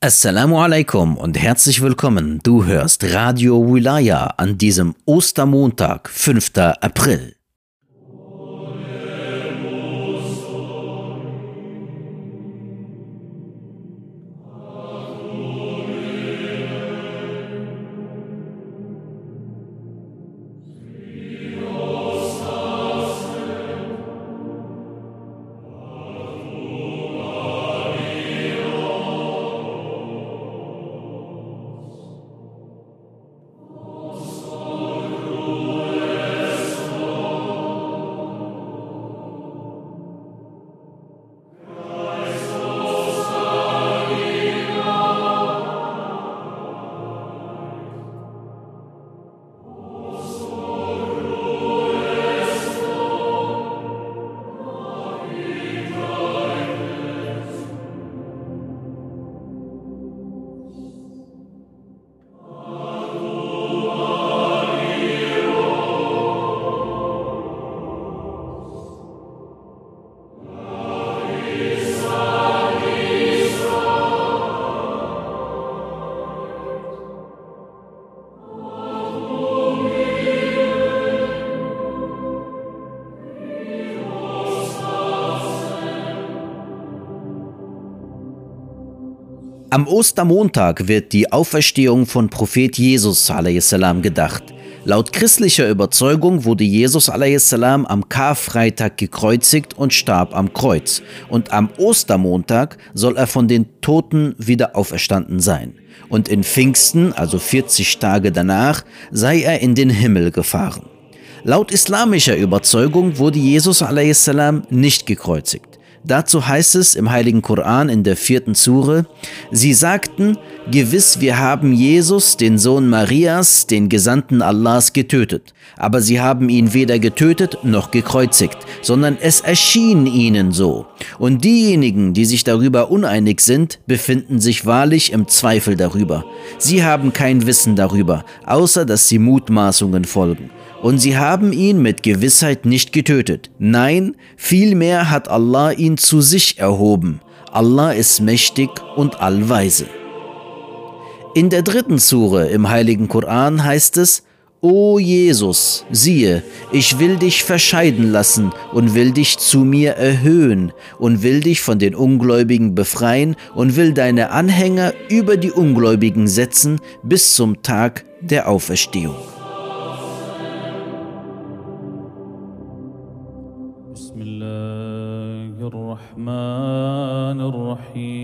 Assalamu alaikum und herzlich willkommen. Du hörst Radio Wilaya an diesem Ostermontag, 5. April. Am Ostermontag wird die Auferstehung von Prophet Jesus salam gedacht. Laut christlicher Überzeugung wurde Jesus salam am Karfreitag gekreuzigt und starb am Kreuz. Und am Ostermontag soll er von den Toten wieder auferstanden sein. Und in Pfingsten, also 40 Tage danach, sei er in den Himmel gefahren. Laut islamischer Überzeugung wurde Jesus salam nicht gekreuzigt. Dazu heißt es im Heiligen Koran in der vierten Sure, sie sagten, gewiss wir haben Jesus, den Sohn Marias, den Gesandten Allahs, getötet, aber sie haben ihn weder getötet noch gekreuzigt, sondern es erschien ihnen so. Und diejenigen, die sich darüber uneinig sind, befinden sich wahrlich im Zweifel darüber. Sie haben kein Wissen darüber, außer dass sie Mutmaßungen folgen. Und sie haben ihn mit Gewissheit nicht getötet. Nein, vielmehr hat Allah ihn zu sich erhoben. Allah ist mächtig und allweise. In der dritten Sure im Heiligen Koran heißt es, O Jesus, siehe, ich will dich verscheiden lassen und will dich zu mir erhöhen und will dich von den Ungläubigen befreien und will deine Anhänger über die Ungläubigen setzen bis zum Tag der Auferstehung. الرحمن الرحيم.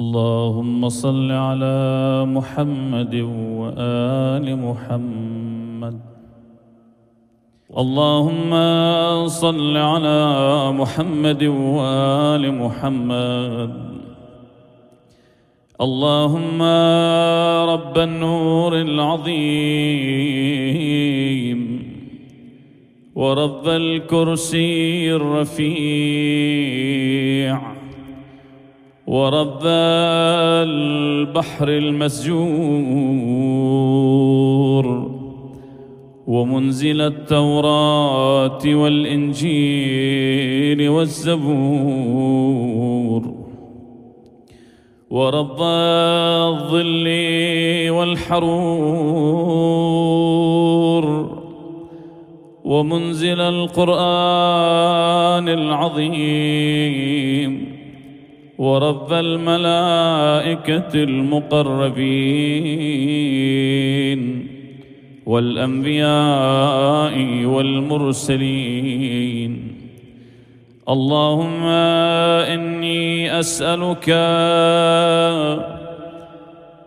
اللهم صل على محمد وآل محمد. اللهم صل على محمد وآل محمد. اللهم رب النور العظيم ورب الكرسي الرفيع ورب البحر المسجور ومنزل التوراة والإنجيل والزبور ورب الظل والحرور ومنزل القرآن العظيم ورب الملائكة المقربين والأنبياء والمرسلين. اللهم إني أسألك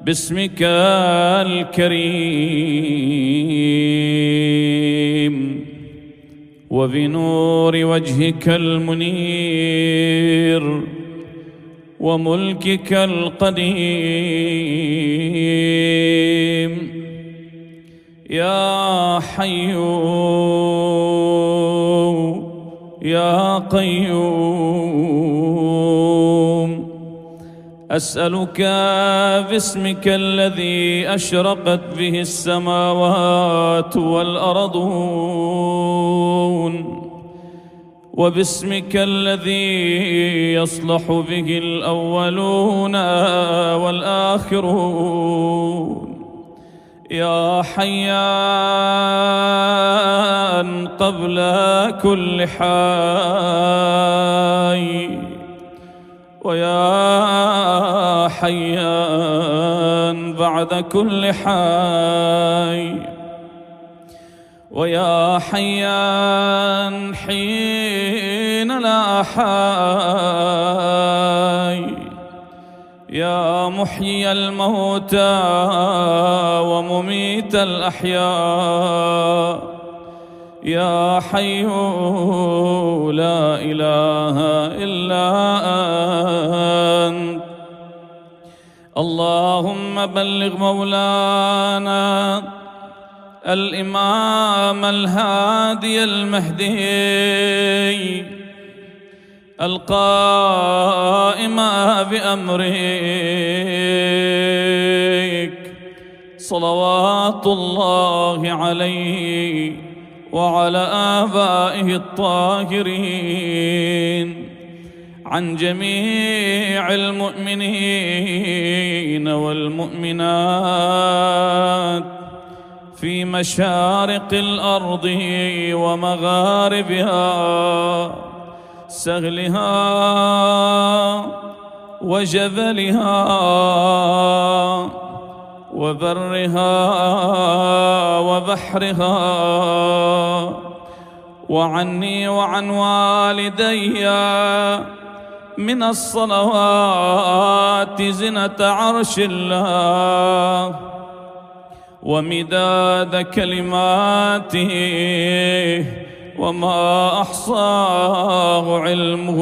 باسمك الكريم وبنور وجهك المنير وملكك القديم. يا حيوم يا قيوم. أسألك باسمك الذي أشرقت به السماوات والأرضون. وباسمك الذي يصلح به الأولون والآخرون. يا حيان قبل كل حي. ويا حيان بعد كل حي. ويا حيان حين لا حي. يا محيي الموتى ومميت الأحياء. يا حي لا إله إلا أنت. اللهم بلغ مولانا الإمام الهادي المهدي. القائم بأمرك صلوات الله عليه وعلى آبائه الطاهرين عن جميع المؤمنين والمؤمنات في مشارق الأرض ومغاربها سهلها وجبلها وبرها وبحرها. وعني وعن والدي من الصلوات زنة عرش الله ومداد كلماته وما أحصاه علمه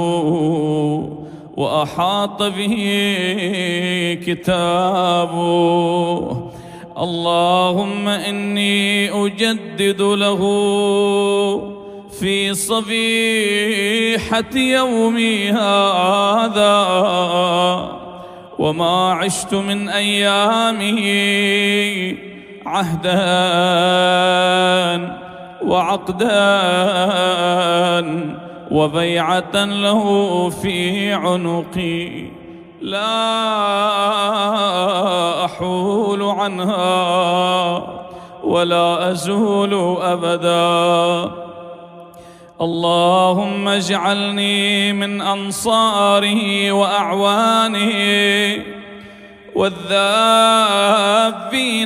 وأحاط به كتابه. اللهم إني أجدد له في صبيحة يومي هذا وما عشت من أيامه عهدا. وعقدا وبيعة له في عنقي. لا أحول عنها ولا أزول أبدا. اللهم اجعلني من أنصاره وأعوانه والذابين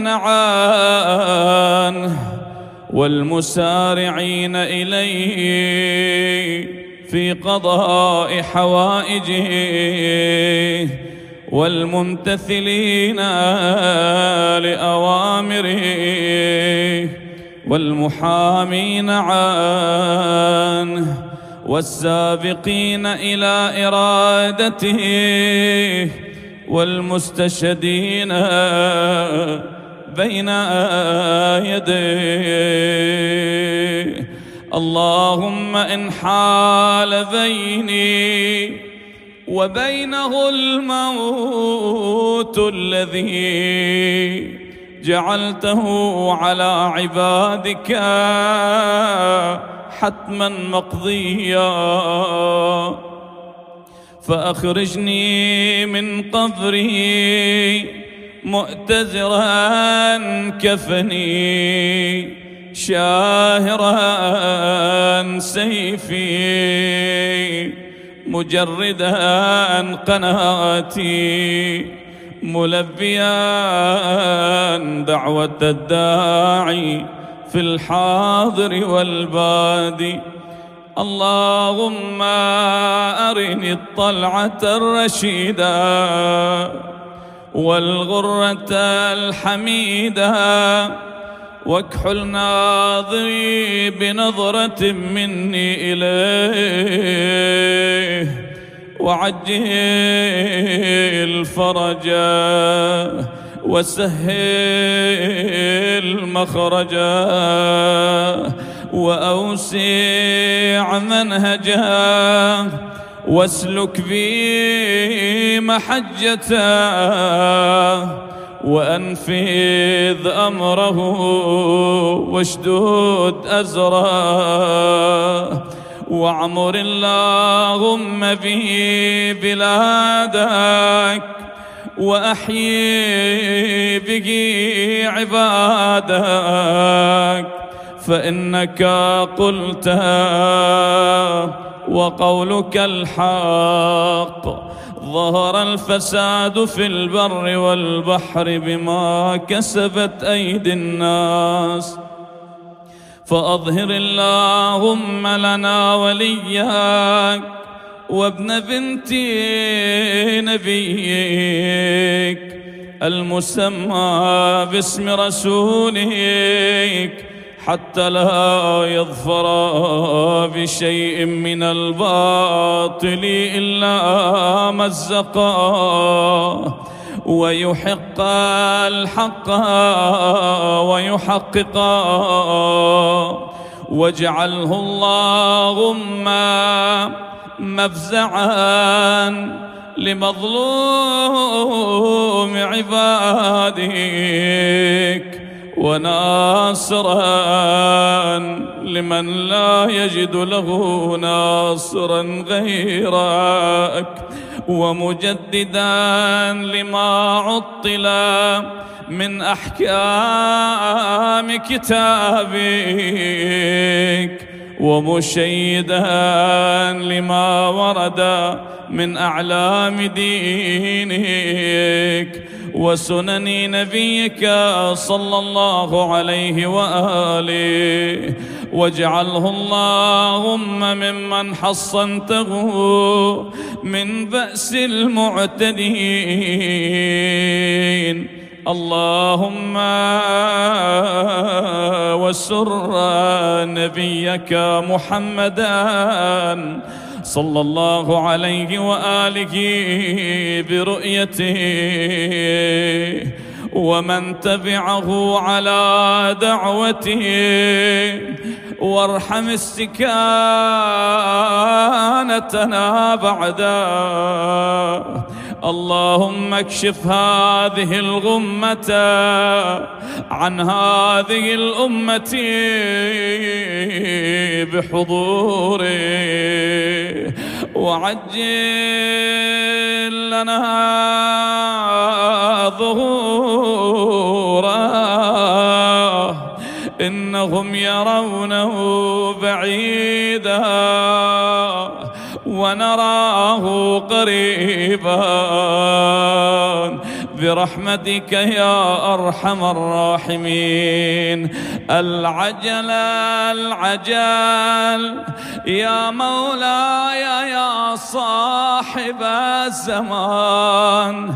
عنه والمسارعين إليه في قضاء حوائجه والممتثلين لأوامره والمحامين عنه والسابقين إلى إرادته والمستشهدين بين يديه اللهم إن حال بيني وبينه الموت الذي جعلته على عبادك حتما مقضيا. فأخرجني من قبري مؤتزرا كفني شاهرا سيفي مجردا قناتي ملبيا دعوة الداعي في الحاضر والبادي. اللهم أرني الطلعة الرشيدة. والغرة الحميدة. واكحل ناظري بنظرة مني إليه. وعجل فرجا وسهل مخرجا وأوسع منهجا واسلك بي محجته وأنفذ أمره واشدود أزره وأعمر اللهم به بلادك وأحيي به عبادك فإنك قلت وقولك الحق. ظهر الفساد في البر والبحر بما كسبت أيدي الناس. فأظهر اللهم لنا ولياك وابن بنت نبيك المسمى باسم رسولك. حتى لا يظفر بشيء من الباطل إلا مزقا ويحق الحق ويحقق واجعله اللهم مفزعا لمظلوم عبادك. وناصرا لمن لا يجد له ناصرا غيرك ومجددا لما عطل من أحكام كتابك ومشيدا لما ورد من أعلام دينك. وسنن نبيك صلى الله عليه وآله. واجعله اللهم ممن حصنته من بأس المعتدين. اللهم وسر نبيك محمدا صلى الله عليه وآله برؤيته. ومن تبعه على دعوته. وارحم استكانتنا بعده. اللهم اكشف هذه الغمة عن هذه الأمة بحضوره وعجل لنا ظهوره إنهم يرونه بعيدا. ونراه قريبا. برحمتك يا أرحم الراحمين. العجل العجل. يا مولاي يا صاحب الزمان.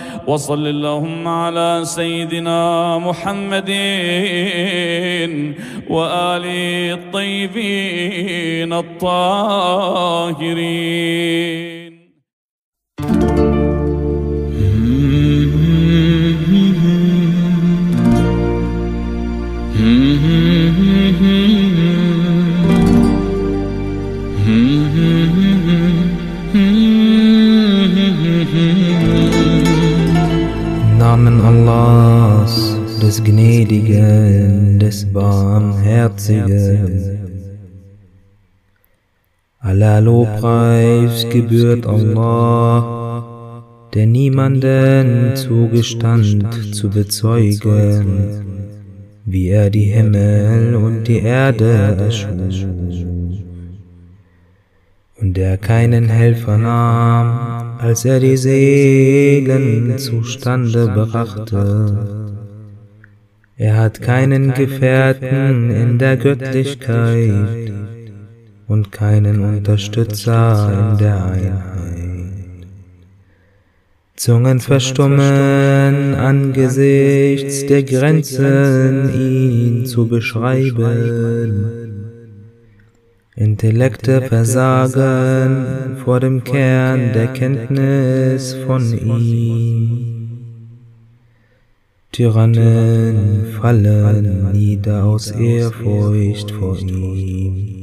وصل اللهم على سيدنا محمد وآله الطيبين الطاهرين. Allahs, des Gnädigen, des Barmherzigen. Aller Lobpreis gebührt Allah, der niemanden zugestand zu bezeugen, wie er die Himmel und die Erde erschuf und der keinen Helfer nahm, als er die Seelen zustande brachte. Er hat keinen Gefährten in der Göttlichkeit und keinen Unterstützer in der Einheit. Zungen verstummen angesichts der Grenzen, ihn zu beschreiben. Intellekte versagen vor dem Kern der Kenntnis von ihm. Tyrannen fallen nieder aus Ehrfurcht vor ihm.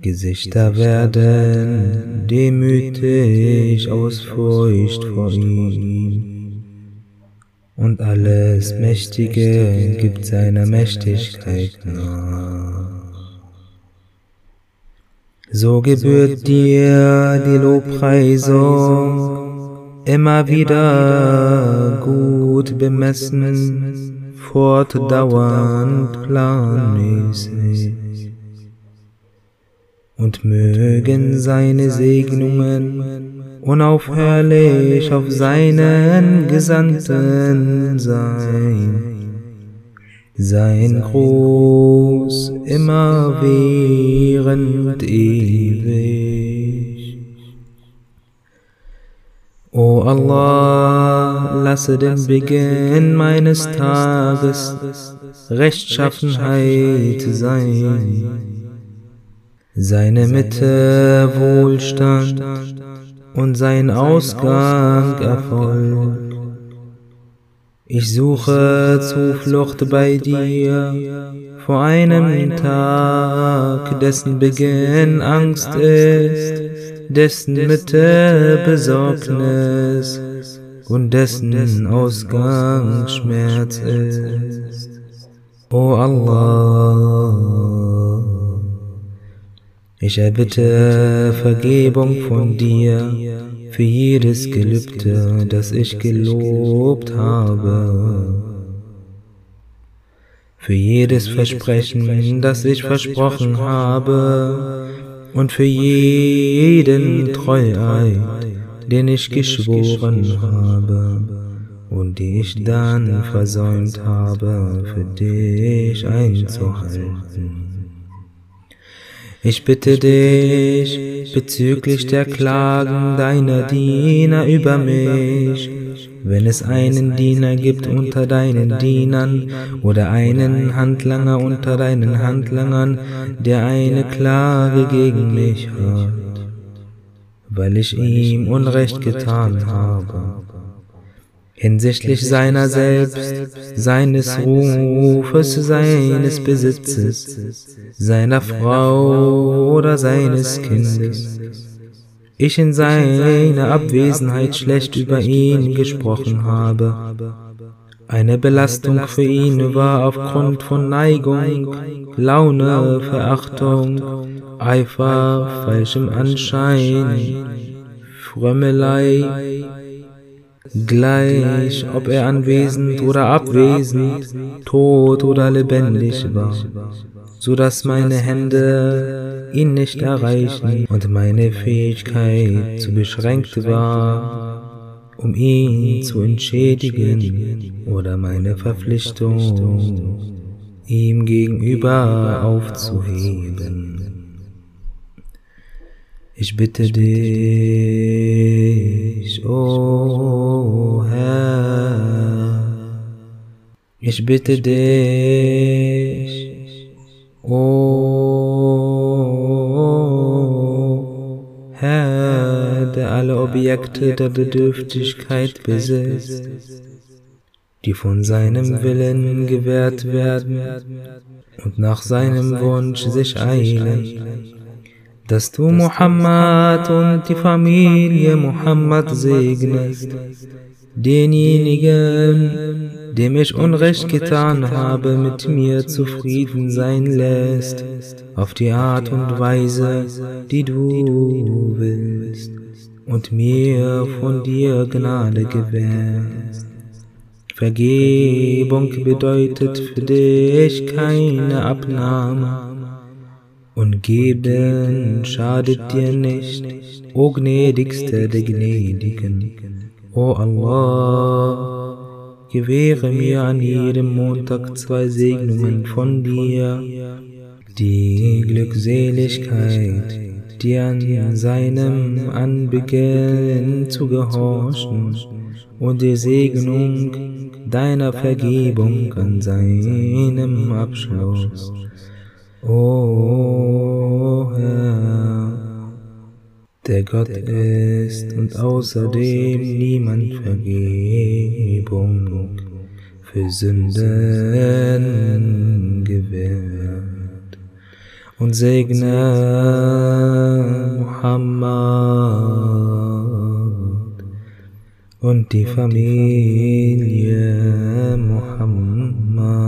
Gesichter werden demütig aus Furcht vor ihm. Und alles Mächtige gibt seiner Mächtigkeit nach. So gebührt dir die Lobpreisung. Immer wieder gut bemessen, fortdauernd planmäßig. Und mögen seine Segnungen unaufhörlich auf seinen Gesandten sein. Sein Gruß immer während ewig. O Allah, lasse den Beginn meines Tages Rechtschaffenheit sein, seine Mitte Wohlstand und sein Ausgang Erfolg. Ich suche Zuflucht bei dir vor einem Tag, dessen Beginn Angst ist dessen Mitte Besorgnis und dessen Ausgang Schmerz ist. O Allah, ich erbitte Vergebung von dir für jedes Gelübde, das ich gelobt habe, für jedes Versprechen, das ich versprochen habe, und für jeden Treueid, den ich geschworen habe. und die ich dann versäumt habe, für dich einzuhalten. Ich bitte dich bezüglich der Klagen deiner Diener über mich, wenn es einen Diener gibt unter deinen Dienern oder einen Handlanger unter deinen Handlangern, der eine Klage gegen mich hat, weil ich ihm Unrecht getan habe hinsichtlich seiner selbst, seines Rufes, seines Besitzes, seiner Frau oder seines Kindes. Ich in seiner Abwesenheit schlecht über ihn gesprochen habe. Eine Belastung für ihn war aufgrund von Neigung, Laune, Verachtung, Eifer, falschem Anschein, Frömmelei, gleich ob er anwesend oder abwesend, tot oder lebendig war, so dass meine Hände ihn nicht erreichen und meine Fähigkeit zu beschränkt war, um ihn zu entschädigen oder meine Verpflichtung ihm gegenüber aufzuheben. Ich bitte dich, o oh Herr, ich bitte dich, o oh Herr, der alle Objekte der Bedürftigkeit besitzt, die von seinem Willen gewährt werden und nach seinem Wunsch sich eilen dass du Muhammad und die Familie Muhammad segnest, denjenigen, dem ich Unrecht getan habe, mit mir zufrieden sein lässt, auf die Art und Weise, die du willst, und mir von dir Gnade gewährst. Vergebung bedeutet für dich keine Abnahme und geben schadet dir nicht, o gnädigster der Gnädigen. O Allah, gewähre mir an jedem Montag zwei Segnungen von dir, die Glückseligkeit, dir an seinem Anbeginn zu gehorchen und die Segnung deiner Vergebung an seinem Abschluss. O Herr, der Gott ist und außerdem niemand Vergebung. für Sünden gewährt und segne Muhammad und die Familie Muhammad.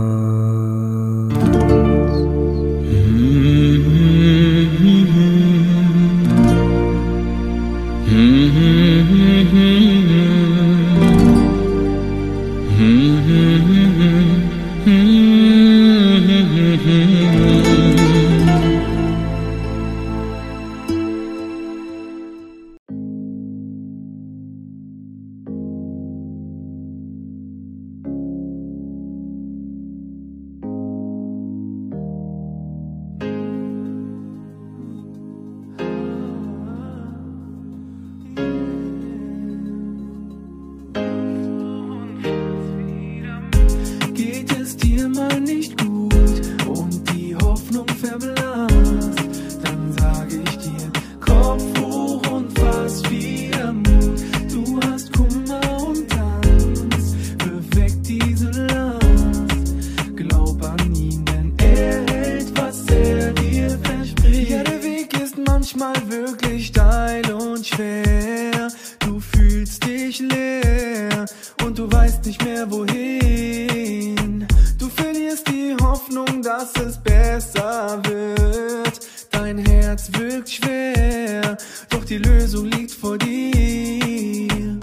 Dir.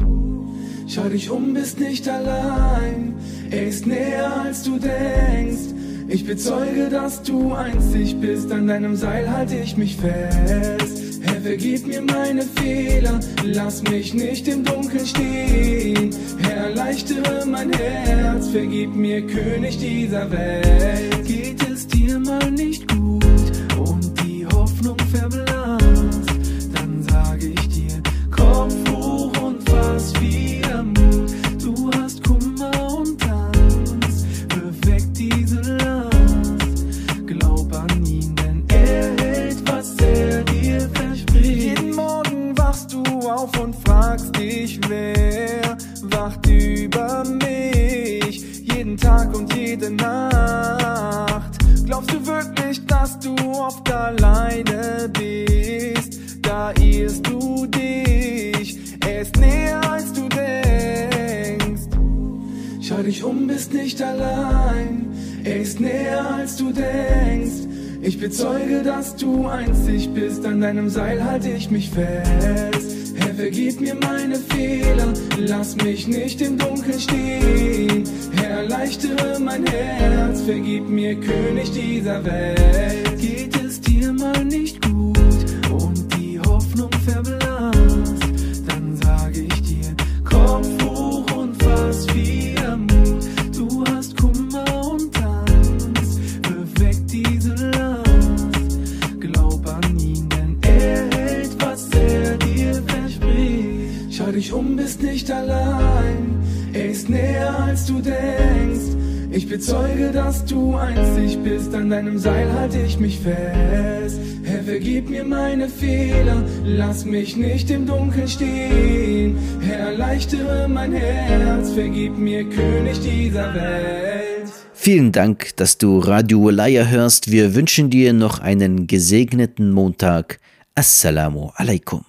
Schau dich um, bist nicht allein. Er ist näher als du denkst. Ich bezeuge, dass du einzig bist. An deinem Seil halte ich mich fest. Herr, vergib mir meine Fehler. Lass mich nicht im Dunkeln stehen. Herr, erleichtere mein Herz. Vergib mir, König dieser Welt. Auf und fragst dich, wer wacht über mich? Jeden Tag und jede Nacht. Glaubst du wirklich, dass du oft alleine bist? Da irrst du dich. Er ist näher als du denkst. Schau dich um, bist nicht allein. Er ist näher als du denkst. Ich bezeuge, dass du einzig bist. An deinem Seil halte ich mich fest. Vergib mir meine Fehler. Lass mich nicht im Dunkeln stehen. Erleichtere mein Herz. Vergib mir, König dieser Welt. Dass du einzig bist. An deinem Seil halte ich mich fest. Herr, vergib mir meine Fehler. Lass mich nicht im Dunkeln stehen. Herr, erleichtere mein Herz. Vergib mir, König dieser Welt. Vielen Dank, dass du Radio Walaya hörst. Wir wünschen dir noch einen gesegneten Montag. Assalamu alaikum.